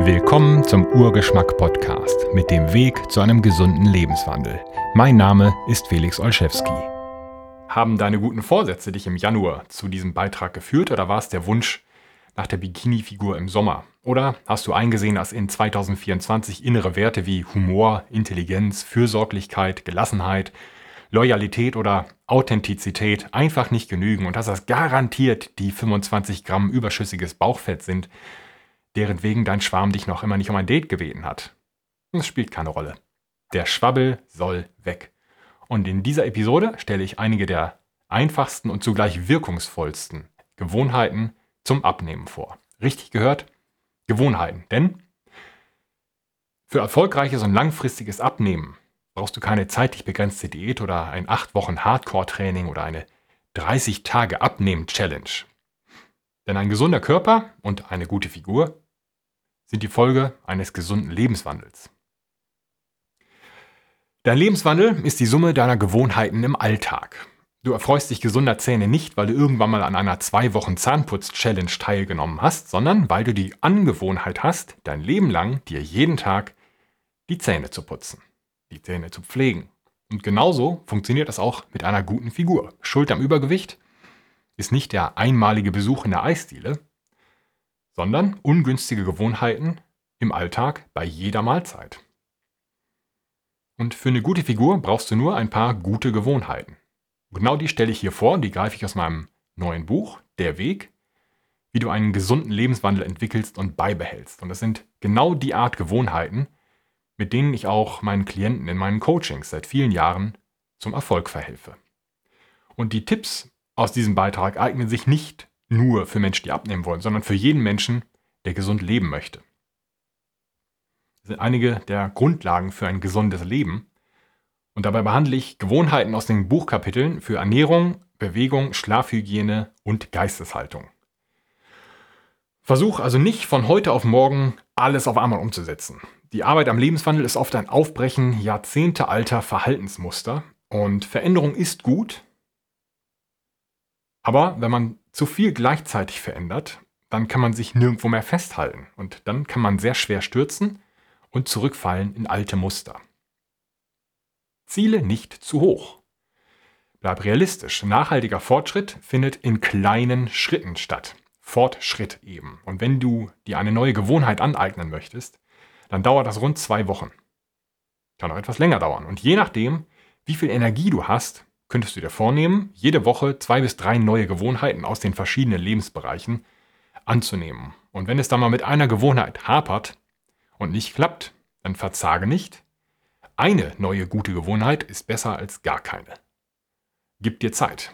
Willkommen zum Urgeschmack Podcast mit dem Weg zu einem gesunden Lebenswandel. Mein Name ist Felix Olszewski. Haben deine guten Vorsätze dich im Januar zu diesem Beitrag geführt oder war es der Wunsch nach der Bikini-Figur im Sommer? Oder hast du eingesehen, dass in 2024 innere Werte wie Humor, Intelligenz, Fürsorglichkeit, Gelassenheit, Loyalität oder Authentizität einfach nicht genügen und dass das garantiert die 25 Gramm überschüssiges Bauchfett sind, deren wegen dein Schwarm dich noch immer nicht um ein Date gebeten hat. Das spielt keine Rolle. Der Schwabbel soll weg. Und in dieser Episode stelle ich einige der einfachsten und zugleich wirkungsvollsten Gewohnheiten zum Abnehmen vor. Richtig gehört? Gewohnheiten. Denn für erfolgreiches und langfristiges Abnehmen brauchst du keine zeitlich begrenzte Diät oder ein 8 Wochen Hardcore-Training oder eine 30 Tage Abnehmen-Challenge. Denn ein gesunder Körper und eine gute Figur sind die Folge eines gesunden Lebenswandels. Dein Lebenswandel ist die Summe deiner Gewohnheiten im Alltag. Du erfreust dich gesunder Zähne nicht, weil du irgendwann mal an einer zwei Wochen Zahnputz-Challenge teilgenommen hast, sondern weil du die Angewohnheit hast, dein Leben lang dir jeden Tag die Zähne zu putzen, die Zähne zu pflegen. Und genauso funktioniert das auch mit einer guten Figur. Schuld am Übergewicht ist nicht der einmalige Besuch in der Eisdiele, sondern ungünstige Gewohnheiten im Alltag bei jeder Mahlzeit. Und für eine gute Figur brauchst du nur ein paar gute Gewohnheiten. Genau die stelle ich hier vor, die greife ich aus meinem neuen Buch, Der Weg, wie du einen gesunden Lebenswandel entwickelst und beibehältst. Und das sind genau die Art Gewohnheiten, mit denen ich auch meinen Klienten in meinen Coachings seit vielen Jahren zum Erfolg verhelfe. Und die Tipps aus diesem Beitrag eignen sich nicht nur für Menschen, die abnehmen wollen, sondern für jeden Menschen, der gesund leben möchte. Das sind einige der Grundlagen für ein gesundes Leben. Und dabei behandle ich Gewohnheiten aus den Buchkapiteln für Ernährung, Bewegung, Schlafhygiene und Geisteshaltung. Versuch also nicht von heute auf morgen alles auf einmal umzusetzen. Die Arbeit am Lebenswandel ist oft ein Aufbrechen jahrzehntealter Verhaltensmuster und Veränderung ist gut. Aber wenn man zu viel gleichzeitig verändert, dann kann man sich nirgendwo mehr festhalten und dann kann man sehr schwer stürzen und zurückfallen in alte Muster. Ziele nicht zu hoch. Bleib realistisch. Nachhaltiger Fortschritt findet in kleinen Schritten statt. Fortschritt eben. Und wenn du dir eine neue Gewohnheit aneignen möchtest, dann dauert das rund zwei Wochen. Kann auch etwas länger dauern. Und je nachdem, wie viel Energie du hast, könntest du dir vornehmen, jede Woche zwei bis drei neue Gewohnheiten aus den verschiedenen Lebensbereichen anzunehmen. Und wenn es dann mal mit einer Gewohnheit hapert und nicht klappt, dann verzage nicht. Eine neue gute Gewohnheit ist besser als gar keine. Gib dir Zeit.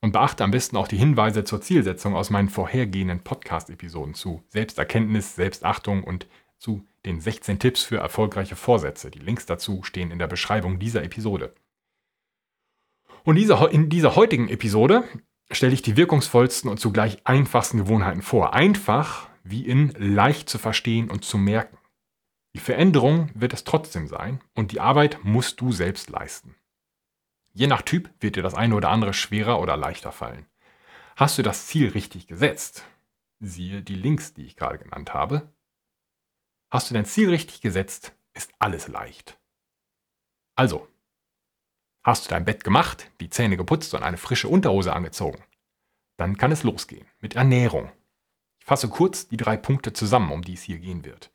Und beachte am besten auch die Hinweise zur Zielsetzung aus meinen vorhergehenden Podcast-Episoden zu Selbsterkenntnis, Selbstachtung und zu den 16 Tipps für erfolgreiche Vorsätze. Die Links dazu stehen in der Beschreibung dieser Episode. Und in dieser heutigen Episode stelle ich die wirkungsvollsten und zugleich einfachsten Gewohnheiten vor. Einfach wie in leicht zu verstehen und zu merken. Die Veränderung wird es trotzdem sein und die Arbeit musst du selbst leisten. Je nach Typ wird dir das eine oder andere schwerer oder leichter fallen. Hast du das Ziel richtig gesetzt? Siehe die Links, die ich gerade genannt habe. Hast du dein Ziel richtig gesetzt, ist alles leicht. Also, Hast du dein Bett gemacht, die Zähne geputzt und eine frische Unterhose angezogen? Dann kann es losgehen mit Ernährung. Ich fasse kurz die drei Punkte zusammen, um die es hier gehen wird.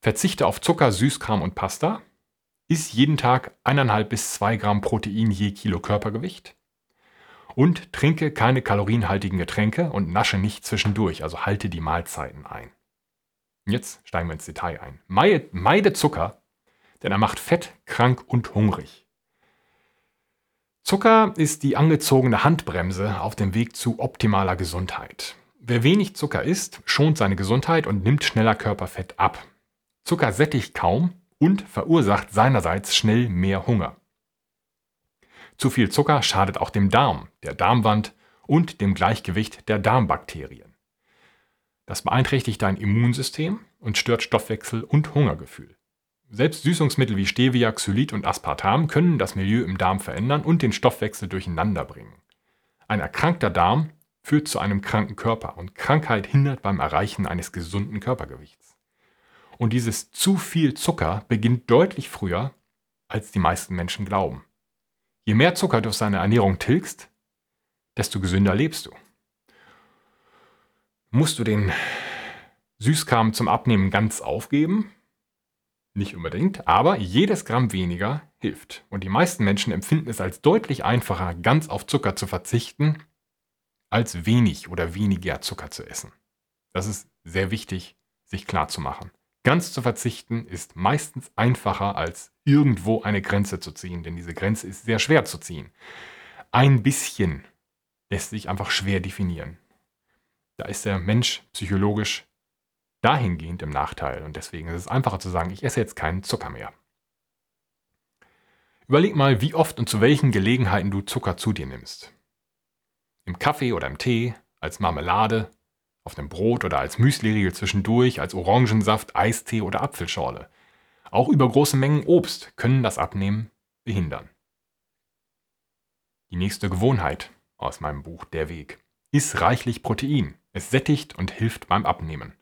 Verzichte auf Zucker, Süßkram und Pasta. Iss jeden Tag 1,5 bis 2 Gramm Protein je Kilo Körpergewicht. Und trinke keine kalorienhaltigen Getränke und nasche nicht zwischendurch, also halte die Mahlzeiten ein. Jetzt steigen wir ins Detail ein. Meide Zucker, denn er macht fett, krank und hungrig. Zucker ist die angezogene Handbremse auf dem Weg zu optimaler Gesundheit. Wer wenig Zucker isst, schont seine Gesundheit und nimmt schneller Körperfett ab. Zucker sättigt kaum und verursacht seinerseits schnell mehr Hunger. Zu viel Zucker schadet auch dem Darm, der Darmwand und dem Gleichgewicht der Darmbakterien. Das beeinträchtigt dein Immunsystem und stört Stoffwechsel und Hungergefühl. Selbst Süßungsmittel wie Stevia, Xylit und Aspartam können das Milieu im Darm verändern und den Stoffwechsel durcheinander bringen. Ein erkrankter Darm führt zu einem kranken Körper und Krankheit hindert beim Erreichen eines gesunden Körpergewichts. Und dieses zu viel Zucker beginnt deutlich früher, als die meisten Menschen glauben. Je mehr Zucker du aus deiner Ernährung tilgst, desto gesünder lebst du. Musst du den Süßkram zum Abnehmen ganz aufgeben? Nicht unbedingt, aber jedes Gramm weniger hilft. Und die meisten Menschen empfinden es als deutlich einfacher, ganz auf Zucker zu verzichten, als wenig oder weniger Zucker zu essen. Das ist sehr wichtig, sich klar zu machen. Ganz zu verzichten ist meistens einfacher, als irgendwo eine Grenze zu ziehen, denn diese Grenze ist sehr schwer zu ziehen. Ein bisschen lässt sich einfach schwer definieren. Da ist der Mensch psychologisch dahingehend im Nachteil und deswegen ist es einfacher zu sagen, ich esse jetzt keinen Zucker mehr. Überleg mal, wie oft und zu welchen Gelegenheiten du Zucker zu dir nimmst. Im Kaffee oder im Tee, als Marmelade, auf dem Brot oder als Müsliriegel zwischendurch, als Orangensaft, Eistee oder Apfelschorle. Auch übergroße Mengen Obst können das Abnehmen behindern. Die nächste Gewohnheit aus meinem Buch Der Weg ist reichlich Protein. Es sättigt und hilft beim Abnehmen.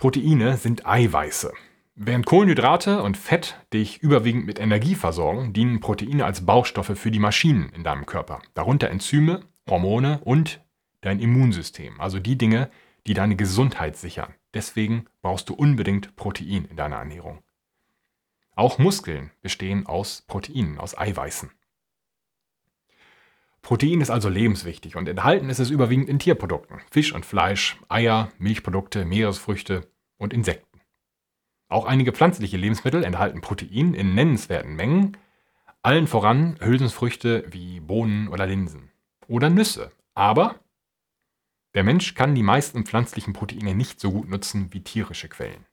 Proteine sind Eiweiße. Während Kohlenhydrate und Fett dich überwiegend mit Energie versorgen, dienen Proteine als Baustoffe für die Maschinen in deinem Körper, darunter Enzyme, Hormone und dein Immunsystem, also die Dinge, die deine Gesundheit sichern. Deswegen brauchst du unbedingt Protein in deiner Ernährung. Auch Muskeln bestehen aus Proteinen, aus Eiweißen. Protein ist also lebenswichtig und enthalten ist es überwiegend in Tierprodukten, Fisch und Fleisch, Eier, Milchprodukte, Meeresfrüchte und Insekten. Auch einige pflanzliche Lebensmittel enthalten Protein in nennenswerten Mengen, allen voran Hülsenfrüchte wie Bohnen oder Linsen oder Nüsse. Aber der Mensch kann die meisten pflanzlichen Proteine nicht so gut nutzen wie tierische Quellen.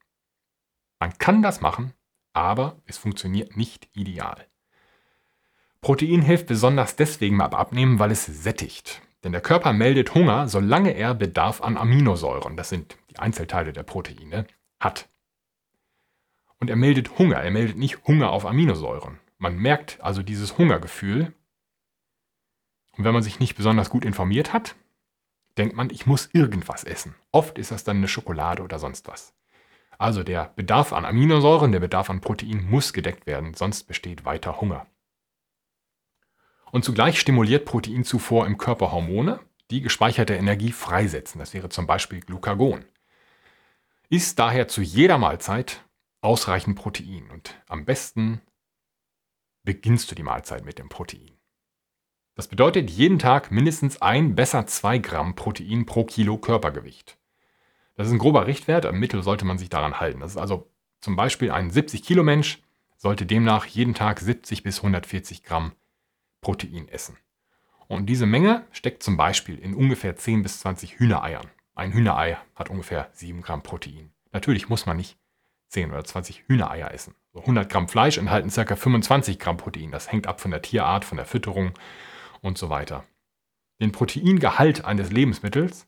Man kann das machen, aber es funktioniert nicht ideal. Protein hilft besonders deswegen beim Abnehmen, weil es sättigt. Denn der Körper meldet Hunger, solange er Bedarf an Aminosäuren, das sind die Einzelteile der Proteine, hat. Und er meldet Hunger, er meldet nicht Hunger auf Aminosäuren. Man merkt also dieses Hungergefühl. Und wenn man sich nicht besonders gut informiert hat, denkt man, ich muss irgendwas essen. Oft ist das dann eine Schokolade oder sonst was. Also der Bedarf an Aminosäuren, der Bedarf an Protein muss gedeckt werden, sonst besteht weiter Hunger. Und zugleich stimuliert Proteinzufuhr im Körper Hormone, die gespeicherte Energie freisetzen. Das wäre zum Beispiel Glucagon. Ist daher zu jeder Mahlzeit ausreichend Protein und am besten beginnst du die Mahlzeit mit dem Protein. Das bedeutet jeden Tag mindestens ein, besser zwei Gramm Protein pro Kilo Körpergewicht. Das ist ein grober Richtwert, im Mittel sollte man sich daran halten. Das ist also zum Beispiel ein 70 Kilo Mensch sollte demnach jeden Tag 70 bis 140 Gramm Protein essen. Und diese Menge steckt zum Beispiel in ungefähr 10 bis 20 Hühnereiern. Ein Hühnerei hat ungefähr 7 Gramm Protein. Natürlich muss man nicht 10 oder 20 Hühnereier essen. 100 Gramm Fleisch enthalten ca. 25 Gramm Protein. Das hängt ab von der Tierart, von der Fütterung und so weiter. Den Proteingehalt eines Lebensmittels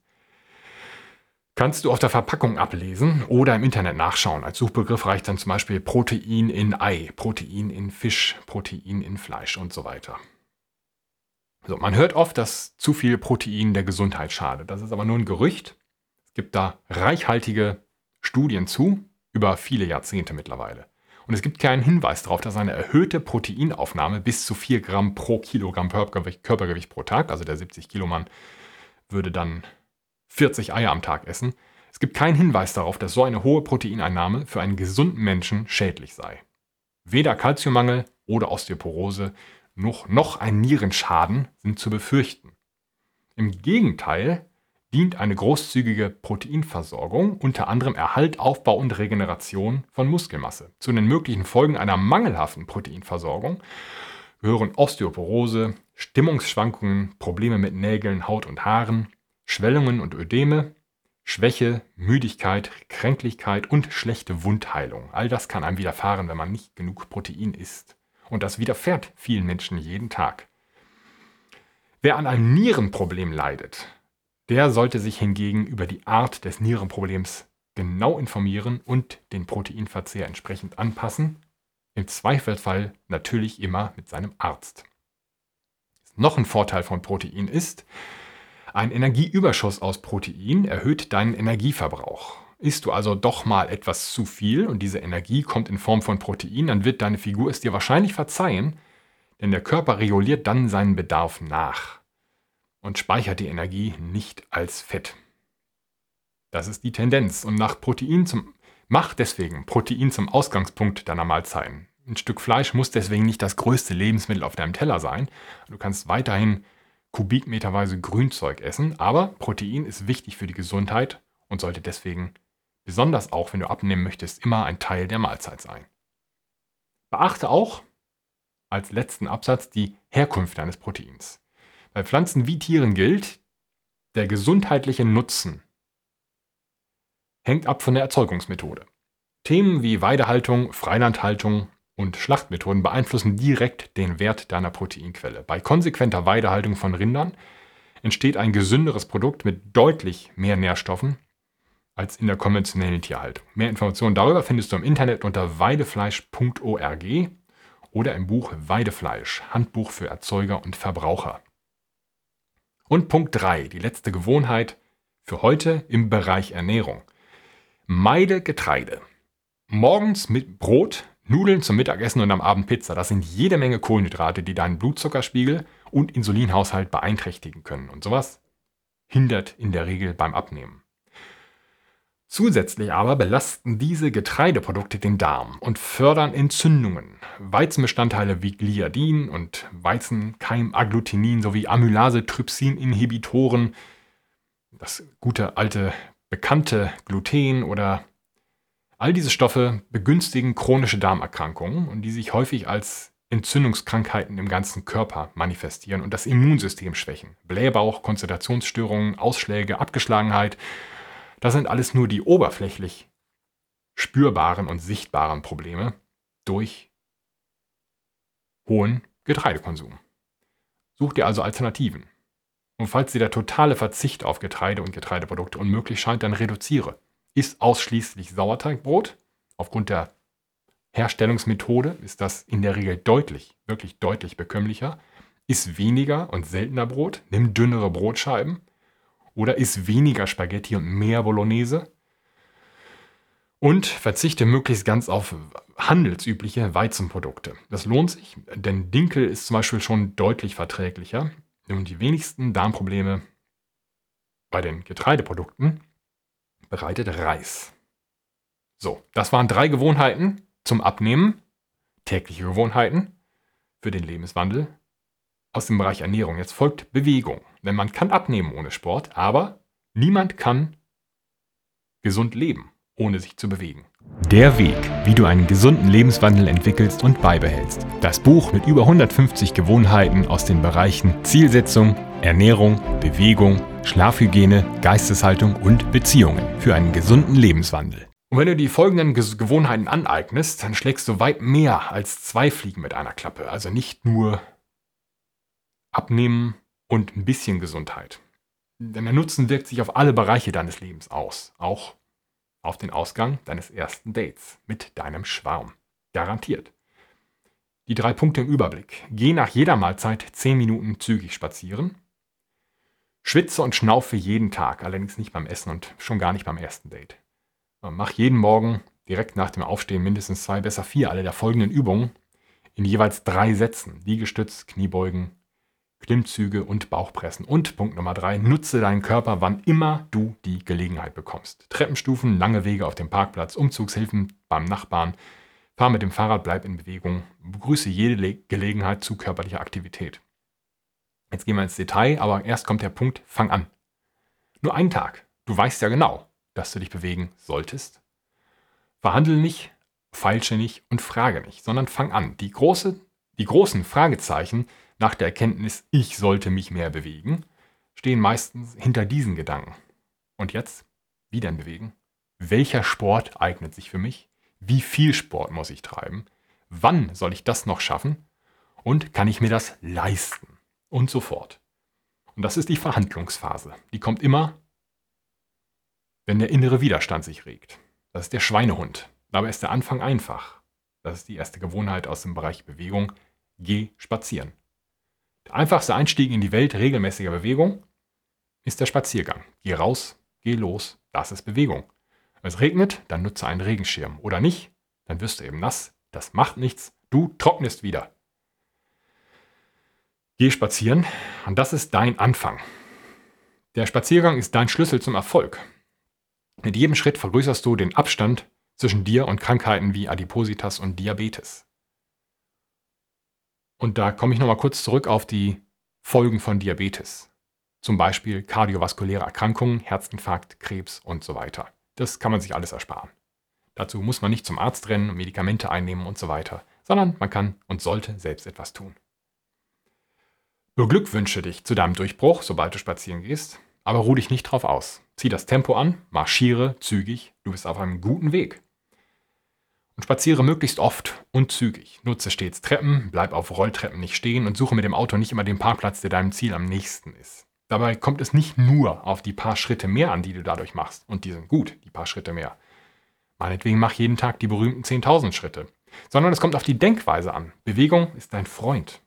kannst du auf der Verpackung ablesen oder im Internet nachschauen. Als Suchbegriff reicht dann zum Beispiel Protein in Ei, Protein in Fisch, Protein in Fleisch und so weiter. So, man hört oft, dass zu viel Protein der Gesundheit schadet. Das ist aber nur ein Gerücht. Es gibt da reichhaltige Studien zu, über viele Jahrzehnte mittlerweile. Und es gibt keinen Hinweis darauf, dass eine erhöhte Proteinaufnahme bis zu 4 Gramm pro Kilogramm Körpergewicht, pro Tag, also der 70 Kilo Mann, würde dann 40 Eier am Tag essen. Es gibt keinen Hinweis darauf, dass so eine hohe Proteineinnahme für einen gesunden Menschen schädlich sei. Weder Kalziummangel oder Osteoporose noch, noch ein Nierenschaden sind zu befürchten. Im Gegenteil dient eine großzügige Proteinversorgung unter anderem Erhalt, Aufbau und Regeneration von Muskelmasse. Zu den möglichen Folgen einer mangelhaften Proteinversorgung gehören Osteoporose, Stimmungsschwankungen, Probleme mit Nägeln, Haut und Haaren, Schwellungen und Ödeme, Schwäche, Müdigkeit, Kränklichkeit und schlechte Wundheilung. All das kann einem widerfahren, wenn man nicht genug Protein isst. Und das widerfährt vielen Menschen jeden Tag. Wer an einem Nierenproblem leidet, der sollte sich hingegen über die Art des Nierenproblems genau informieren und den Proteinverzehr entsprechend anpassen. Im Zweifelsfall natürlich immer mit seinem Arzt. Noch ein Vorteil von Protein ist, Ein Energieüberschuss aus Protein erhöht deinen Energieverbrauch. Isst du also doch mal etwas zu viel und diese Energie kommt in Form von Protein, dann wird deine Figur es dir wahrscheinlich verzeihen, denn der Körper reguliert dann seinen Bedarf nach und speichert die Energie nicht als Fett. Das ist die Tendenz und nach Protein zum mach deswegen Protein zum Ausgangspunkt deiner Mahlzeiten. Ein Stück Fleisch muss deswegen nicht das größte Lebensmittel auf deinem Teller sein. Du kannst weiterhin kubikmeterweise Grünzeug essen, aber Protein ist wichtig für die Gesundheit und sollte deswegen besonders auch, wenn du abnehmen möchtest, immer ein Teil der Mahlzeit sein. Beachte auch als letzten Absatz die Herkunft deines Proteins. Bei Pflanzen wie Tieren gilt, der gesundheitliche Nutzen hängt ab von der Erzeugungsmethode. Themen wie Weidehaltung, Freilandhaltung und Schlachtmethoden beeinflussen direkt den Wert deiner Proteinquelle. Bei konsequenter Weidehaltung von Rindern entsteht ein gesünderes Produkt mit deutlich mehr Nährstoffen als in der konventionellen Tierhaltung. Mehr Informationen darüber findest du im Internet unter weidefleisch.org oder im Buch Weidefleisch, Handbuch für Erzeuger und Verbraucher. Und Punkt 3, die letzte Gewohnheit für heute im Bereich Ernährung. Meide Getreide. Morgens mit Brot, Nudeln zum Mittagessen und am Abend Pizza. Das sind jede Menge Kohlenhydrate, die deinen Blutzuckerspiegel und Insulinhaushalt beeinträchtigen können. Und sowas hindert in der Regel beim Abnehmen. Zusätzlich aber belasten diese Getreideprodukte den Darm und fördern Entzündungen. Weizenbestandteile wie Gliadin und Weizenkeimagglutinin sowie Amylase-Trypsin-Inhibitoren, das gute alte bekannte Gluten oder all diese Stoffe begünstigen chronische Darmerkrankungen und die sich häufig als Entzündungskrankheiten im ganzen Körper manifestieren und das Immunsystem schwächen. Blähbauch, Konzentrationsstörungen, Ausschläge, Abgeschlagenheit das sind alles nur die oberflächlich spürbaren und sichtbaren Probleme durch hohen Getreidekonsum. Such dir also Alternativen. Und falls dir der totale Verzicht auf Getreide und Getreideprodukte unmöglich scheint, dann reduziere. Iss ausschließlich Sauerteigbrot. Aufgrund der Herstellungsmethode ist das in der Regel deutlich, wirklich deutlich bekömmlicher. Iss weniger und seltener Brot. Nimm dünnere Brotscheiben. Oder isst weniger Spaghetti und mehr Bolognese. Und verzichte möglichst ganz auf handelsübliche Weizenprodukte. Das lohnt sich, denn Dinkel ist zum Beispiel schon deutlich verträglicher. Und die wenigsten Darmprobleme bei den Getreideprodukten bereitet Reis. So, das waren drei Gewohnheiten zum Abnehmen, tägliche Gewohnheiten für den Lebenswandel aus dem Bereich Ernährung. Jetzt folgt Bewegung. Denn man kann abnehmen ohne Sport, aber niemand kann gesund leben, ohne sich zu bewegen. Der Weg, wie du einen gesunden Lebenswandel entwickelst und beibehältst. Das Buch mit über 150 Gewohnheiten aus den Bereichen Zielsetzung, Ernährung, Bewegung, Schlafhygiene, Geisteshaltung und Beziehungen für einen gesunden Lebenswandel. Und wenn du die folgenden Gewohnheiten aneignest, dann schlägst du weit mehr als zwei Fliegen mit einer Klappe. Also nicht nur abnehmen und ein bisschen Gesundheit. Denn der Nutzen wirkt sich auf alle Bereiche deines Lebens aus, auch auf den Ausgang deines ersten Dates mit deinem Schwarm. Garantiert. Die drei Punkte im Überblick. Geh nach jeder Mahlzeit 10 Minuten zügig spazieren. Schwitze und schnaufe jeden Tag, allerdings nicht beim Essen und schon gar nicht beim ersten Date. Mach jeden Morgen direkt nach dem Aufstehen mindestens zwei, besser vier alle der folgenden Übungen in jeweils drei Sätzen. Liegestütz, Kniebeugen, Klimmzüge und Bauchpressen. Und Punkt Nummer drei, nutze deinen Körper, wann immer du die Gelegenheit bekommst. Treppenstufen, lange Wege auf dem Parkplatz, Umzugshilfen beim Nachbarn. Fahr mit dem Fahrrad, bleib in Bewegung. Begrüße jede Le Gelegenheit zu körperlicher Aktivität. Jetzt gehen wir ins Detail, aber erst kommt der Punkt, fang an. Nur einen Tag. Du weißt ja genau, dass du dich bewegen solltest. Verhandle nicht, feilsche nicht und frage nicht, sondern fang an. Die, große, die großen Fragezeichen nach der Erkenntnis, ich sollte mich mehr bewegen, stehen meistens hinter diesen Gedanken. Und jetzt, wie denn bewegen? Welcher Sport eignet sich für mich? Wie viel Sport muss ich treiben? Wann soll ich das noch schaffen? Und kann ich mir das leisten? Und so fort. Und das ist die Verhandlungsphase. Die kommt immer, wenn der innere Widerstand sich regt. Das ist der Schweinehund. Dabei ist der Anfang einfach. Das ist die erste Gewohnheit aus dem Bereich Bewegung. Geh spazieren. Einfachste Einstieg in die Welt regelmäßiger Bewegung ist der Spaziergang. Geh raus, geh los, das ist Bewegung. Wenn es regnet, dann nutze einen Regenschirm. Oder nicht, dann wirst du eben nass. Das macht nichts. Du trocknest wieder. Geh spazieren und das ist dein Anfang. Der Spaziergang ist dein Schlüssel zum Erfolg. Mit jedem Schritt vergrößerst du den Abstand zwischen dir und Krankheiten wie Adipositas und Diabetes. Und da komme ich nochmal kurz zurück auf die Folgen von Diabetes. Zum Beispiel kardiovaskuläre Erkrankungen, Herzinfarkt, Krebs und so weiter. Das kann man sich alles ersparen. Dazu muss man nicht zum Arzt rennen, Medikamente einnehmen und so weiter, sondern man kann und sollte selbst etwas tun. Beglückwünsche dich zu deinem Durchbruch, sobald du spazieren gehst, aber ruh dich nicht drauf aus. Zieh das Tempo an, marschiere zügig, du bist auf einem guten Weg. Und spaziere möglichst oft und zügig. Nutze stets Treppen, bleib auf Rolltreppen nicht stehen und suche mit dem Auto nicht immer den Parkplatz, der deinem Ziel am nächsten ist. Dabei kommt es nicht nur auf die paar Schritte mehr an, die du dadurch machst. Und die sind gut, die paar Schritte mehr. Meinetwegen mach jeden Tag die berühmten 10.000 Schritte. Sondern es kommt auf die Denkweise an. Bewegung ist dein Freund.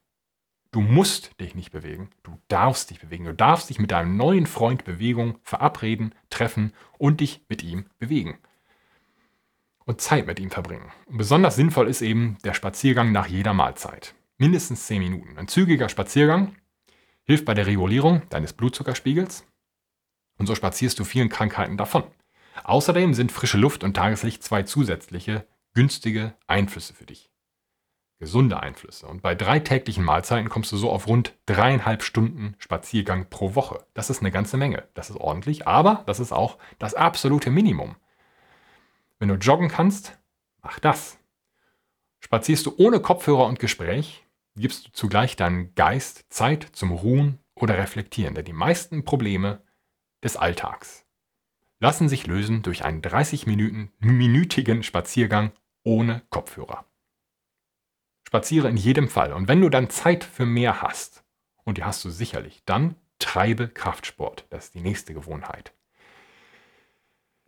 Du musst dich nicht bewegen, du darfst dich bewegen. Du darfst dich mit deinem neuen Freund Bewegung verabreden, treffen und dich mit ihm bewegen. Und Zeit mit ihm verbringen. Und besonders sinnvoll ist eben der Spaziergang nach jeder Mahlzeit. Mindestens 10 Minuten. Ein zügiger Spaziergang hilft bei der Regulierung deines Blutzuckerspiegels und so spazierst du vielen Krankheiten davon. Außerdem sind frische Luft und Tageslicht zwei zusätzliche günstige Einflüsse für dich gesunde Einflüsse. Und bei drei täglichen Mahlzeiten kommst du so auf rund dreieinhalb Stunden Spaziergang pro Woche. Das ist eine ganze Menge. Das ist ordentlich, aber das ist auch das absolute Minimum. Wenn du joggen kannst, mach das. Spazierst du ohne Kopfhörer und Gespräch, gibst du zugleich deinem Geist Zeit zum Ruhen oder Reflektieren, denn die meisten Probleme des Alltags lassen sich lösen durch einen 30-minütigen Spaziergang ohne Kopfhörer. Spaziere in jedem Fall. Und wenn du dann Zeit für mehr hast, und die hast du sicherlich, dann treibe Kraftsport. Das ist die nächste Gewohnheit.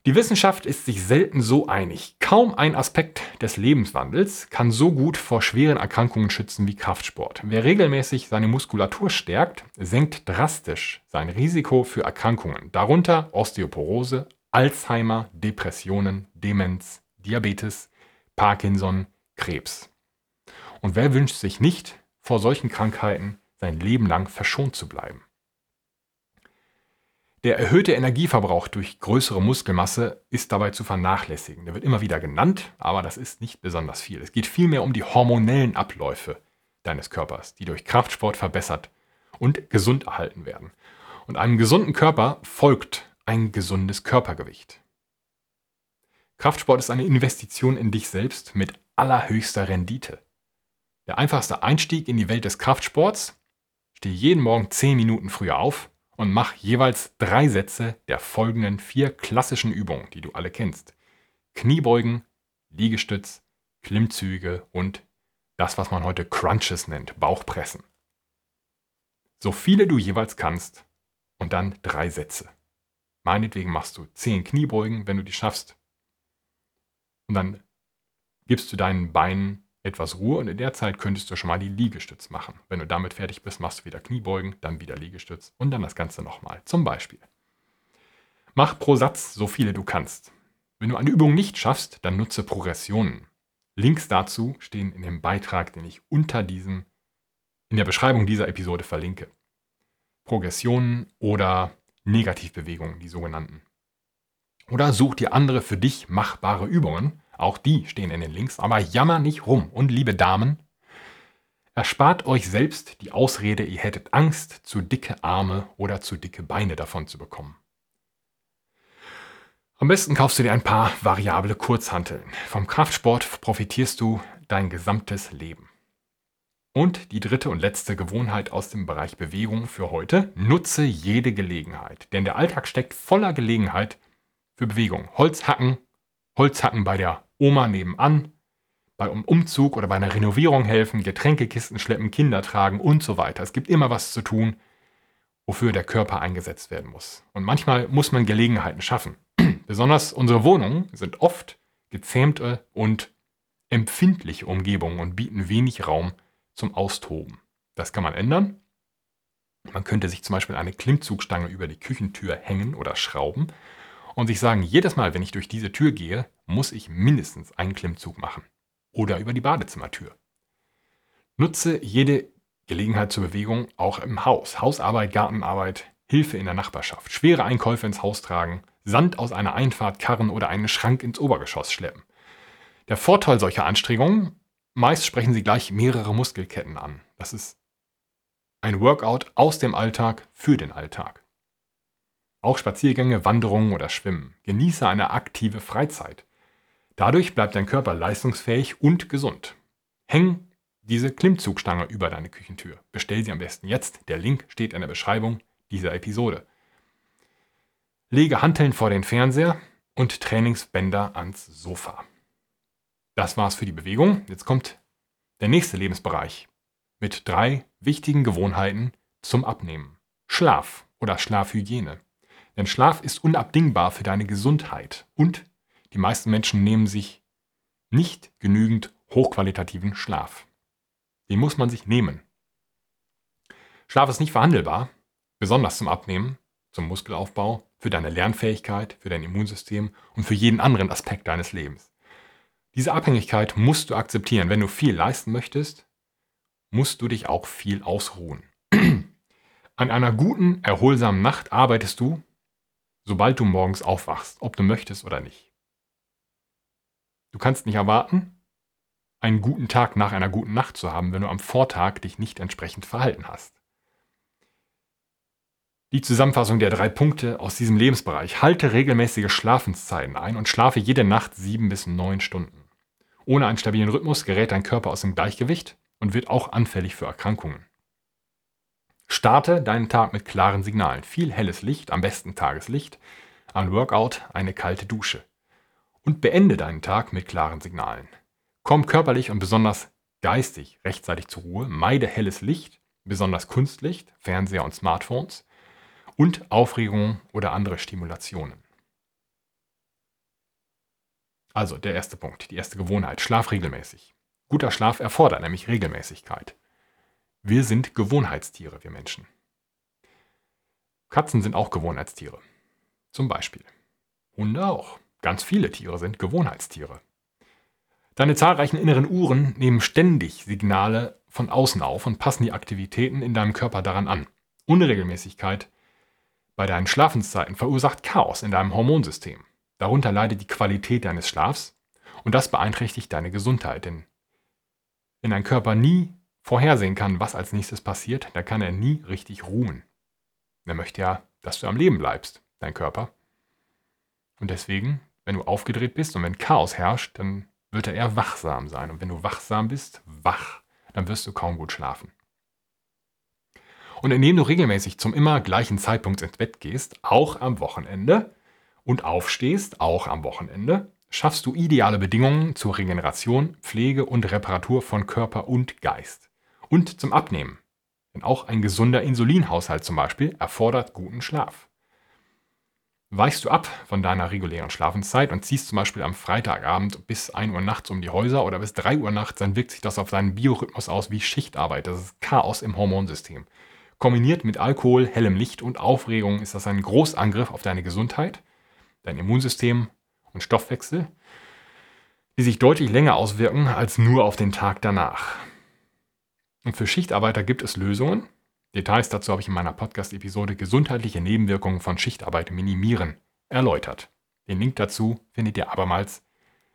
Die Wissenschaft ist sich selten so einig. Kaum ein Aspekt des Lebenswandels kann so gut vor schweren Erkrankungen schützen wie Kraftsport. Wer regelmäßig seine Muskulatur stärkt, senkt drastisch sein Risiko für Erkrankungen, darunter Osteoporose, Alzheimer, Depressionen, Demenz, Diabetes, Parkinson, Krebs. Und wer wünscht sich nicht, vor solchen Krankheiten sein Leben lang verschont zu bleiben? Der erhöhte Energieverbrauch durch größere Muskelmasse ist dabei zu vernachlässigen. Der wird immer wieder genannt, aber das ist nicht besonders viel. Es geht vielmehr um die hormonellen Abläufe deines Körpers, die durch Kraftsport verbessert und gesund erhalten werden. Und einem gesunden Körper folgt ein gesundes Körpergewicht. Kraftsport ist eine Investition in dich selbst mit allerhöchster Rendite. Der einfachste Einstieg in die Welt des Kraftsports? Steh jeden Morgen 10 Minuten früher auf und mach jeweils drei Sätze der folgenden vier klassischen Übungen, die du alle kennst. Kniebeugen, Liegestütz, Klimmzüge und das, was man heute Crunches nennt, Bauchpressen. So viele du jeweils kannst und dann drei Sätze. Meinetwegen machst du 10 Kniebeugen, wenn du die schaffst. Und dann gibst du deinen Beinen etwas Ruhe und in der Zeit könntest du schon mal die Liegestütz machen. Wenn du damit fertig bist, machst du wieder Kniebeugen, dann wieder Liegestütz und dann das Ganze nochmal. Zum Beispiel. Mach pro Satz so viele du kannst. Wenn du eine Übung nicht schaffst, dann nutze Progressionen. Links dazu stehen in dem Beitrag, den ich unter diesem, in der Beschreibung dieser Episode verlinke. Progressionen oder Negativbewegungen, die sogenannten. Oder such dir andere für dich machbare Übungen, auch die stehen in den Links, aber jammer nicht rum. Und liebe Damen, erspart euch selbst die Ausrede, ihr hättet Angst, zu dicke Arme oder zu dicke Beine davon zu bekommen. Am besten kaufst du dir ein paar variable Kurzhanteln. Vom Kraftsport profitierst du dein gesamtes Leben. Und die dritte und letzte Gewohnheit aus dem Bereich Bewegung für heute, nutze jede Gelegenheit. Denn der Alltag steckt voller Gelegenheit für Bewegung. Holz hacken, Holzhacken bei der Oma nebenan, bei einem Umzug oder bei einer Renovierung helfen, Getränkekisten schleppen, Kinder tragen und so weiter. Es gibt immer was zu tun, wofür der Körper eingesetzt werden muss. Und manchmal muss man Gelegenheiten schaffen. Besonders unsere Wohnungen sind oft gezähmte und empfindliche Umgebungen und bieten wenig Raum zum Austoben. Das kann man ändern, Man könnte sich zum Beispiel eine Klimmzugstange über die Küchentür hängen oder schrauben und sich sagen, jedes Mal, wenn ich durch diese Tür gehe, muss ich mindestens einen Klimmzug machen. Oder über die Badezimmertür. Nutze jede Gelegenheit zur Bewegung auch im Haus. Hausarbeit, Gartenarbeit, Hilfe in der Nachbarschaft, schwere Einkäufe ins Haus tragen, Sand aus einer Einfahrt karren oder einen Schrank ins Obergeschoss schleppen. Der Vorteil solcher Anstrengungen, meist sprechen sie gleich mehrere Muskelketten an. Das ist ein Workout aus dem Alltag für den Alltag. Auch Spaziergänge, Wanderungen oder Schwimmen. Genieße eine aktive Freizeit. Dadurch bleibt dein Körper leistungsfähig und gesund. Häng diese Klimmzugstange über deine Küchentür. Bestell sie am besten jetzt. Der Link steht in der Beschreibung dieser Episode. Lege Hanteln vor den Fernseher und Trainingsbänder ans Sofa. Das war's für die Bewegung. Jetzt kommt der nächste Lebensbereich mit drei wichtigen Gewohnheiten zum Abnehmen. Schlaf oder Schlafhygiene. Denn Schlaf ist unabdingbar für deine Gesundheit und die meisten Menschen nehmen sich nicht genügend hochqualitativen Schlaf. Den muss man sich nehmen. Schlaf ist nicht verhandelbar, besonders zum Abnehmen, zum Muskelaufbau, für deine Lernfähigkeit, für dein Immunsystem und für jeden anderen Aspekt deines Lebens. Diese Abhängigkeit musst du akzeptieren. Wenn du viel leisten möchtest, musst du dich auch viel ausruhen. An einer guten, erholsamen Nacht arbeitest du, sobald du morgens aufwachst, ob du möchtest oder nicht. Du kannst nicht erwarten, einen guten Tag nach einer guten Nacht zu haben, wenn du am Vortag dich nicht entsprechend verhalten hast. Die Zusammenfassung der drei Punkte aus diesem Lebensbereich. Halte regelmäßige Schlafenszeiten ein und schlafe jede Nacht sieben bis neun Stunden. Ohne einen stabilen Rhythmus gerät dein Körper aus dem Gleichgewicht und wird auch anfällig für Erkrankungen. Starte deinen Tag mit klaren Signalen. Viel helles Licht, am besten Tageslicht, ein Workout, eine kalte Dusche. Und beende deinen Tag mit klaren Signalen. Komm körperlich und besonders geistig rechtzeitig zur Ruhe, meide helles Licht, besonders Kunstlicht, Fernseher und Smartphones und Aufregung oder andere Stimulationen. Also der erste Punkt, die erste Gewohnheit, schlaf regelmäßig. Guter Schlaf erfordert nämlich Regelmäßigkeit. Wir sind Gewohnheitstiere, wir Menschen. Katzen sind auch Gewohnheitstiere. Zum Beispiel. Hunde auch. Ganz viele Tiere sind Gewohnheitstiere. Deine zahlreichen inneren Uhren nehmen ständig Signale von außen auf und passen die Aktivitäten in deinem Körper daran an. Unregelmäßigkeit bei deinen Schlafenszeiten verursacht Chaos in deinem Hormonsystem. Darunter leidet die Qualität deines Schlafs und das beeinträchtigt deine Gesundheit, denn wenn dein Körper nie vorhersehen kann, was als nächstes passiert, dann kann er nie richtig ruhen. Er möchte ja, dass du am Leben bleibst, dein Körper. Und deswegen, wenn du aufgedreht bist und wenn Chaos herrscht, dann wird er eher wachsam sein. Und wenn du wachsam bist, wach, dann wirst du kaum gut schlafen. Und indem du regelmäßig zum immer gleichen Zeitpunkt ins Bett gehst, auch am Wochenende, und aufstehst, auch am Wochenende, schaffst du ideale Bedingungen zur Regeneration, Pflege und Reparatur von Körper und Geist und zum Abnehmen. Denn auch ein gesunder Insulinhaushalt zum Beispiel erfordert guten Schlaf. Weichst du ab von deiner regulären Schlafenszeit und ziehst zum Beispiel am Freitagabend bis 1 Uhr nachts um die Häuser oder bis 3 Uhr nachts, dann wirkt sich das auf deinen Biorhythmus aus wie Schichtarbeit. Das ist Chaos im Hormonsystem. Kombiniert mit Alkohol, hellem Licht und Aufregung ist das ein Großangriff auf deine Gesundheit, dein Immunsystem und Stoffwechsel, die sich deutlich länger auswirken als nur auf den Tag danach. Und für Schichtarbeiter gibt es Lösungen. Details dazu habe ich in meiner Podcast-Episode Gesundheitliche Nebenwirkungen von Schichtarbeit minimieren erläutert. Den Link dazu findet ihr abermals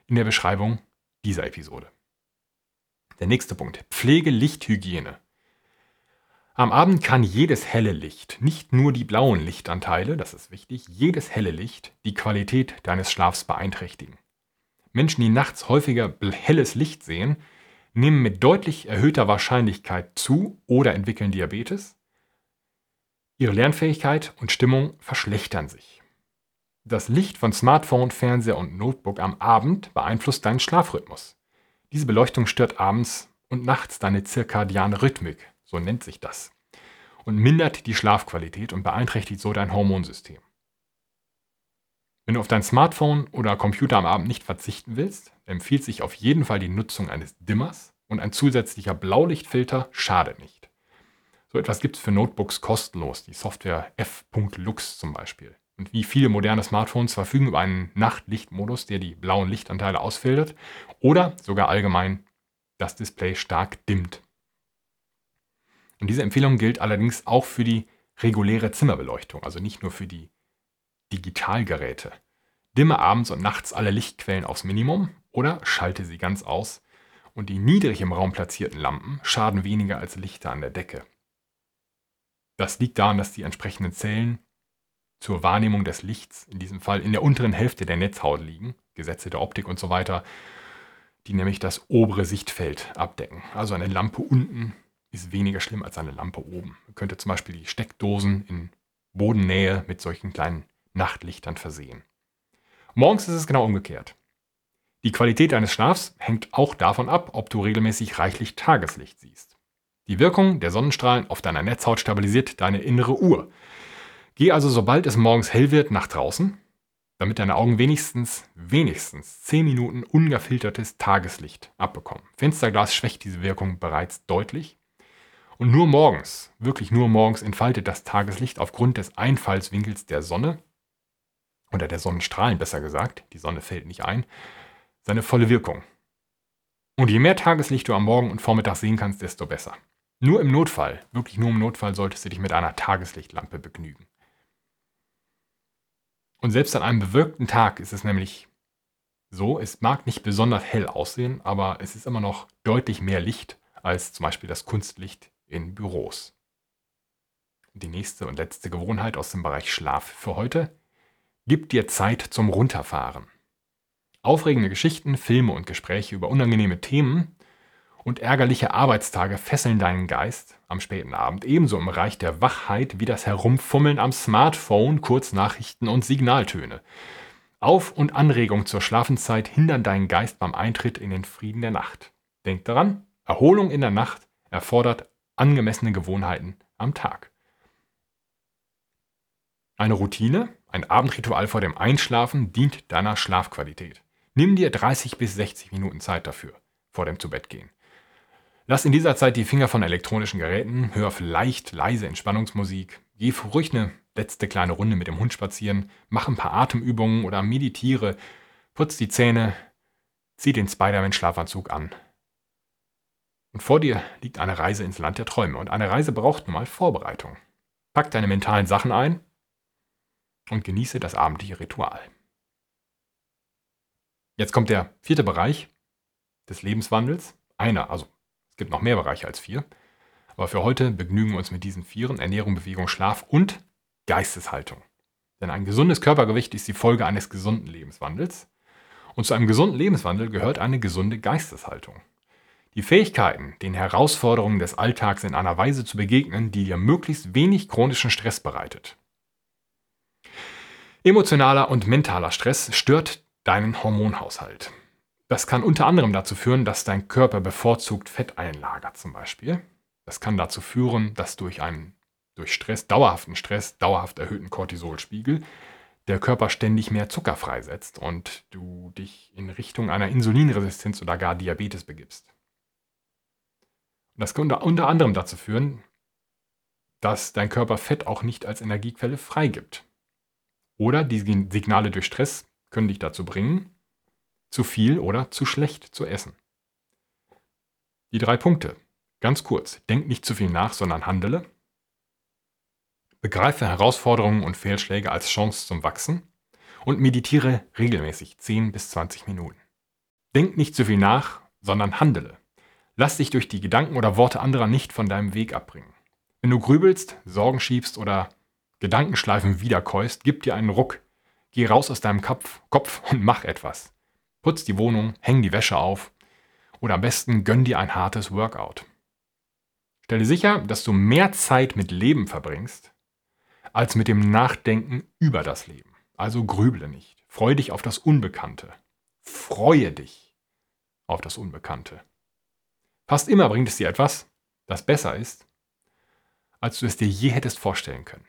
in der Beschreibung dieser Episode. Der nächste Punkt. Pflege Lichthygiene. Am Abend kann jedes helle Licht, nicht nur die blauen Lichtanteile, das ist wichtig, jedes helle Licht die Qualität deines Schlafs beeinträchtigen. Menschen, die nachts häufiger helles Licht sehen, nehmen mit deutlich erhöhter Wahrscheinlichkeit zu oder entwickeln Diabetes. Ihre Lernfähigkeit und Stimmung verschlechtern sich. Das Licht von Smartphone, Fernseher und Notebook am Abend beeinflusst deinen Schlafrhythmus. Diese Beleuchtung stört abends und nachts deine zirkadiane Rhythmik, so nennt sich das, und mindert die Schlafqualität und beeinträchtigt so dein Hormonsystem. Wenn du auf dein Smartphone oder Computer am Abend nicht verzichten willst, empfiehlt sich auf jeden Fall die Nutzung eines Dimmers und ein zusätzlicher Blaulichtfilter schadet nicht. So etwas gibt es für Notebooks kostenlos, die Software f.lux zum Beispiel. Und wie viele moderne Smartphones verfügen über einen Nachtlichtmodus, der die blauen Lichtanteile ausfiltert oder sogar allgemein das Display stark dimmt. Und diese Empfehlung gilt allerdings auch für die reguläre Zimmerbeleuchtung, also nicht nur für die Digitalgeräte. Dimme abends und nachts alle Lichtquellen aufs Minimum oder schalte sie ganz aus und die niedrig im Raum platzierten Lampen schaden weniger als Lichter an der Decke. Das liegt daran, dass die entsprechenden Zellen zur Wahrnehmung des Lichts, in diesem Fall in der unteren Hälfte der Netzhaut liegen, Gesetze der Optik und so weiter, die nämlich das obere Sichtfeld abdecken. Also eine Lampe unten ist weniger schlimm als eine Lampe oben. Man könnte zum Beispiel die Steckdosen in Bodennähe mit solchen kleinen Nachtlichtern versehen. Morgens ist es genau umgekehrt. Die Qualität deines Schlafs hängt auch davon ab, ob du regelmäßig reichlich Tageslicht siehst. Die Wirkung der Sonnenstrahlen auf deiner Netzhaut stabilisiert deine innere Uhr. Geh also, sobald es morgens hell wird, nach draußen, damit deine Augen wenigstens, wenigstens 10 Minuten ungefiltertes Tageslicht abbekommen. Fensterglas schwächt diese Wirkung bereits deutlich. Und nur morgens, wirklich nur morgens entfaltet das Tageslicht aufgrund des Einfallswinkels der Sonne, oder der Sonnenstrahlen besser gesagt, die Sonne fällt nicht ein, seine volle Wirkung. Und je mehr Tageslicht du am Morgen und Vormittag sehen kannst, desto besser. Nur im Notfall, wirklich nur im Notfall solltest du dich mit einer Tageslichtlampe begnügen. Und selbst an einem bewölkten Tag ist es nämlich so, es mag nicht besonders hell aussehen, aber es ist immer noch deutlich mehr Licht als zum Beispiel das Kunstlicht in Büros. Die nächste und letzte Gewohnheit aus dem Bereich Schlaf für heute. Gib dir Zeit zum Runterfahren. Aufregende Geschichten, Filme und Gespräche über unangenehme Themen und ärgerliche Arbeitstage fesseln deinen Geist am späten Abend, ebenso im Bereich der Wachheit wie das Herumfummeln am Smartphone, Kurznachrichten und Signaltöne. Auf- und Anregung zur Schlafenszeit hindern deinen Geist beim Eintritt in den Frieden der Nacht. Denk daran, Erholung in der Nacht erfordert angemessene Gewohnheiten am Tag. Eine Routine, ein Abendritual vor dem Einschlafen dient deiner Schlafqualität. Nimm dir 30 bis 60 Minuten Zeit dafür, vor dem Zubettgehen. Lass in dieser Zeit die Finger von elektronischen Geräten, hör vielleicht leise Entspannungsmusik, geh ruhig eine letzte kleine Runde mit dem Hund spazieren, mach ein paar Atemübungen oder meditiere, putz die Zähne, zieh den Spider-Man-Schlafanzug an. Und vor dir liegt eine Reise ins Land der Träume und eine Reise braucht nun mal Vorbereitung. Pack deine mentalen Sachen ein und genieße das abendliche Ritual. Jetzt kommt der vierte Bereich des Lebenswandels. Einer, also gibt noch mehr Bereiche als vier. Aber für heute begnügen wir uns mit diesen vieren: Ernährung, Bewegung, Schlaf und Geisteshaltung. Denn ein gesundes Körpergewicht ist die Folge eines gesunden Lebenswandels. Und zu einem gesunden Lebenswandel gehört eine gesunde Geisteshaltung. Die Fähigkeiten, den Herausforderungen des Alltags in einer Weise zu begegnen, die dir möglichst wenig chronischen Stress bereitet. Emotionaler und mentaler Stress stört deinen Hormonhaushalt. Das kann unter anderem dazu führen, dass dein Körper bevorzugt Fett einlagert zum Beispiel. Das kann dazu führen, dass durch einen durch Stress, dauerhaften Stress, dauerhaft erhöhten Cortisolspiegel der Körper ständig mehr Zucker freisetzt und du dich in Richtung einer Insulinresistenz oder gar Diabetes begibst. Das kann unter anderem dazu führen, dass dein Körper Fett auch nicht als Energiequelle freigibt. Oder die Signale durch Stress können dich dazu bringen, zu viel oder zu schlecht zu essen. Die drei Punkte. Ganz kurz. Denk nicht zu viel nach, sondern handele. Begreife Herausforderungen und Fehlschläge als Chance zum Wachsen und meditiere regelmäßig 10 bis 20 Minuten. Denk nicht zu viel nach, sondern handele. Lass dich durch die Gedanken oder Worte anderer nicht von deinem Weg abbringen. Wenn du grübelst, Sorgen schiebst oder Gedankenschleifen wiederkäust, gib dir einen Ruck. Geh raus aus deinem Kopf, Kopf und mach etwas. Putz die Wohnung, häng die Wäsche auf oder am besten gönn dir ein hartes Workout. Stelle sicher, dass du mehr Zeit mit Leben verbringst, als mit dem Nachdenken über das Leben. Also grüble nicht. Freue dich auf das Unbekannte. Freue dich auf das Unbekannte. Fast immer bringt es dir etwas, das besser ist, als du es dir je hättest vorstellen können.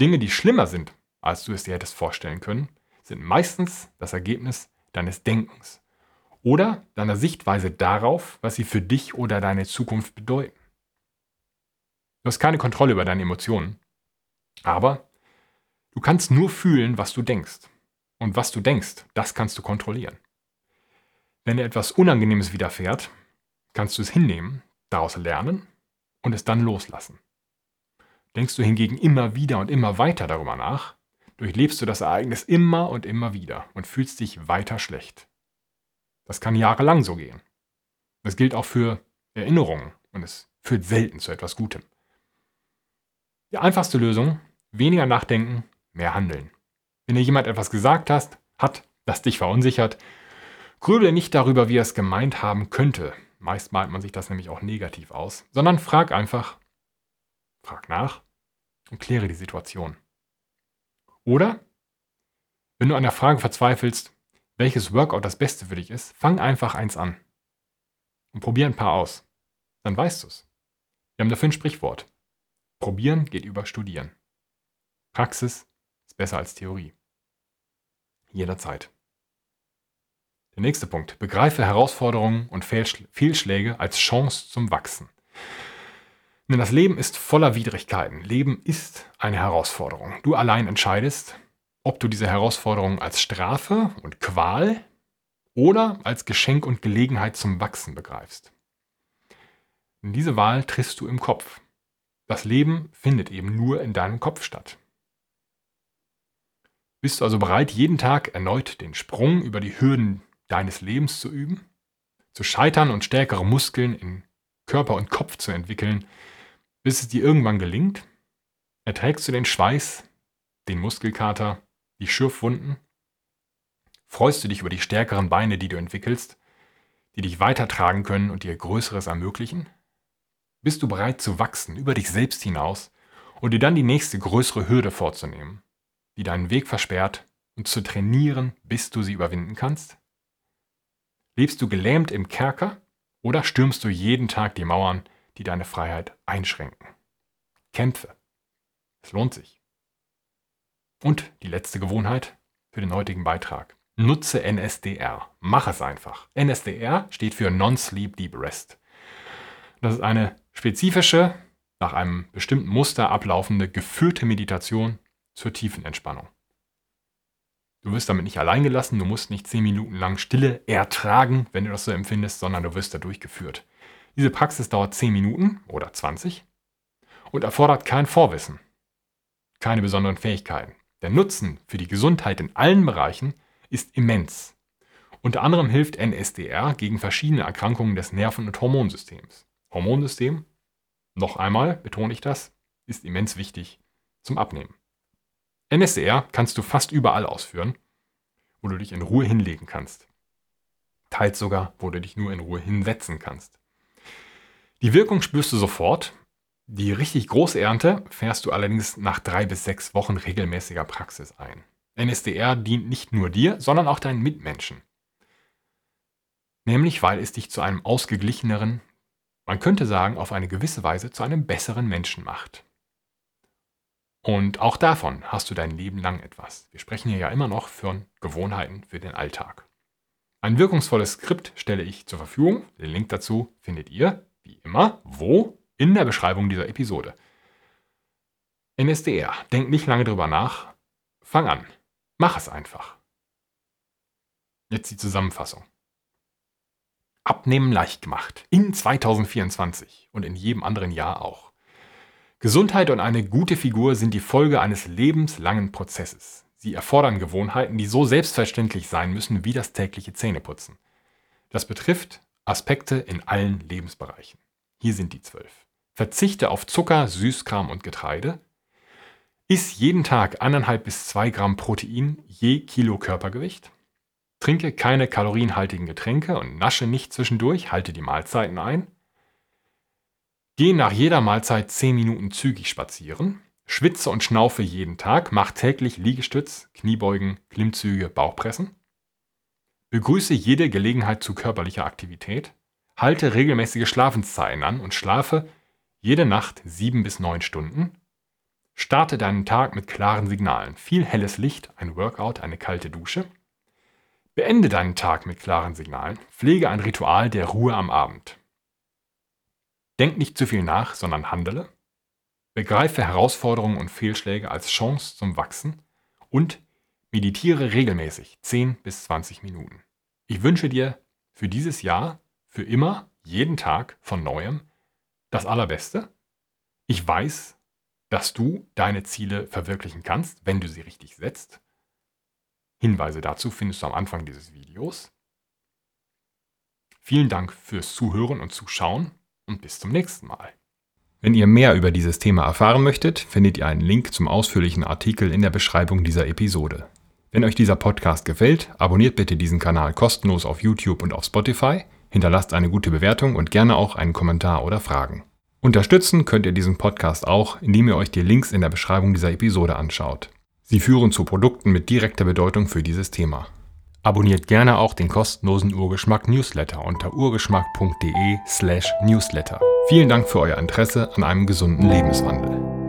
Dinge, die schlimmer sind, als du es dir hättest vorstellen können, sind meistens das Ergebnis deines Denkens oder deiner Sichtweise darauf, was sie für dich oder deine Zukunft bedeuten. Du hast keine Kontrolle über deine Emotionen. Aber du kannst nur fühlen, was du denkst. Und was du denkst, das kannst du kontrollieren. Wenn dir etwas Unangenehmes widerfährt, kannst du es hinnehmen, daraus lernen und es dann loslassen. Denkst du hingegen immer wieder und immer weiter darüber nach, durchlebst du das Ereignis immer und immer wieder und fühlst dich weiter schlecht. Das kann jahrelang so gehen. Das gilt auch für Erinnerungen und es führt selten zu etwas Gutem. Die einfachste Lösung, weniger nachdenken, mehr handeln. Wenn dir jemand etwas gesagt hast, hat, das dich verunsichert, grüble nicht darüber, wie er es gemeint haben könnte. Meist malt man sich das nämlich auch negativ aus, sondern frag einfach, frag nach und kläre die Situation. Oder, wenn du an der Frage verzweifelst, welches Workout das Beste für dich ist, fang einfach eins an und probier ein paar aus. Dann weißt du es. Wir haben dafür ein Sprichwort. Probieren geht über Studieren. Praxis ist besser als Theorie. Jederzeit. Der nächste Punkt. Begreife Herausforderungen und Fehlschläge als Chance zum Wachsen. Denn das Leben ist voller Widrigkeiten. Leben ist eine Herausforderung. Du allein entscheidest, ob du diese Herausforderung als Strafe und Qual oder als Geschenk und Gelegenheit zum Wachsen begreifst. Und diese Wahl triffst du im Kopf. Das Leben findet eben nur in deinem Kopf statt. Bist du also bereit, jeden Tag erneut den Sprung über die Hürden deines Lebens zu üben? Zu scheitern und stärkere Muskeln in Körper und Kopf zu entwickeln, bis es dir irgendwann gelingt? Erträgst du den Schweiß, den Muskelkater, die Schürfwunden? Freust du dich über die stärkeren Beine, die du entwickelst, die dich weitertragen können und dir Größeres ermöglichen? Bist du bereit zu wachsen über dich selbst hinaus und dir dann die nächste größere Hürde vorzunehmen, die deinen Weg versperrt und zu trainieren, bis du sie überwinden kannst? Lebst du gelähmt im Kerker oder stürmst du jeden Tag die Mauern, die deine Freiheit einschränken. Kämpfe. Es lohnt sich. Und die letzte Gewohnheit für den heutigen Beitrag. Nutze NSDR. Mach es einfach. NSDR steht für Non-Sleep Deep Rest. Das ist eine spezifische, nach einem bestimmten Muster ablaufende, geführte Meditation zur tiefen Entspannung. Du wirst damit nicht allein gelassen, du musst nicht 10 Minuten lang Stille ertragen, wenn du das so empfindest, sondern du wirst da durchgeführt. Diese Praxis dauert 10 Minuten oder 20 und erfordert kein Vorwissen, keine besonderen Fähigkeiten. Der Nutzen für die Gesundheit in allen Bereichen ist immens. Unter anderem hilft NSDR gegen verschiedene Erkrankungen des Nerven- und Hormonsystems. Hormonsystem, noch einmal betone ich das, ist immens wichtig zum Abnehmen. NSDR kannst du fast überall ausführen, wo du dich in Ruhe hinlegen kannst. Teils sogar, wo du dich nur in Ruhe hinsetzen kannst. Die Wirkung spürst du sofort. Die richtig große Ernte fährst du allerdings nach drei bis sechs Wochen regelmäßiger Praxis ein. NSDR dient nicht nur dir, sondern auch deinen Mitmenschen. Nämlich weil es dich zu einem ausgeglicheneren, man könnte sagen auf eine gewisse Weise zu einem besseren Menschen macht. Und auch davon hast du dein Leben lang etwas. Wir sprechen hier ja immer noch von Gewohnheiten für den Alltag. Ein wirkungsvolles Skript stelle ich zur Verfügung. Den Link dazu findet ihr wie immer, wo? In der Beschreibung dieser Episode. NSDR. Denk nicht lange drüber nach. Fang an. Mach es einfach. Jetzt die Zusammenfassung. Abnehmen leicht gemacht. In 2024 und in jedem anderen Jahr auch. Gesundheit und eine gute Figur sind die Folge eines lebenslangen Prozesses. Sie erfordern Gewohnheiten, die so selbstverständlich sein müssen wie das tägliche Zähneputzen. Das betrifft Aspekte in allen Lebensbereichen. Hier sind die zwölf. Verzichte auf Zucker, Süßkram und Getreide. Iss jeden Tag 1,5 bis 2 Gramm Protein je Kilo Körpergewicht. Trinke keine kalorienhaltigen Getränke und nasche nicht zwischendurch, halte die Mahlzeiten ein. Geh nach jeder Mahlzeit 10 Minuten zügig spazieren. Schwitze und schnaufe jeden Tag, mach täglich Liegestütz, Kniebeugen, Klimmzüge, Bauchpressen. Begrüße jede Gelegenheit zu körperlicher Aktivität. Halte regelmäßige Schlafenszeiten an und schlafe jede Nacht sieben bis neun Stunden. Starte deinen Tag mit klaren Signalen. Viel helles Licht, ein Workout, eine kalte Dusche. Beende deinen Tag mit klaren Signalen. Pflege ein Ritual der Ruhe am Abend. Denk nicht zu viel nach, sondern handele. begreife Herausforderungen und Fehlschläge als Chance zum Wachsen und meditiere regelmäßig 10 bis 20 Minuten. Ich wünsche dir für dieses Jahr, für immer, jeden Tag von neuem das Allerbeste. Ich weiß, dass du deine Ziele verwirklichen kannst, wenn du sie richtig setzt. Hinweise dazu findest du am Anfang dieses Videos. Vielen Dank fürs Zuhören und Zuschauen und bis zum nächsten Mal. Wenn ihr mehr über dieses Thema erfahren möchtet, findet ihr einen Link zum ausführlichen Artikel in der Beschreibung dieser Episode. Wenn euch dieser Podcast gefällt, abonniert bitte diesen Kanal kostenlos auf YouTube und auf Spotify, hinterlasst eine gute Bewertung und gerne auch einen Kommentar oder Fragen. Unterstützen könnt ihr diesen Podcast auch, indem ihr euch die Links in der Beschreibung dieser Episode anschaut. Sie führen zu Produkten mit direkter Bedeutung für dieses Thema. Abonniert gerne auch den kostenlosen Urgeschmack Newsletter unter urgeschmack.de/newsletter. Vielen Dank für euer Interesse an einem gesunden Lebenswandel.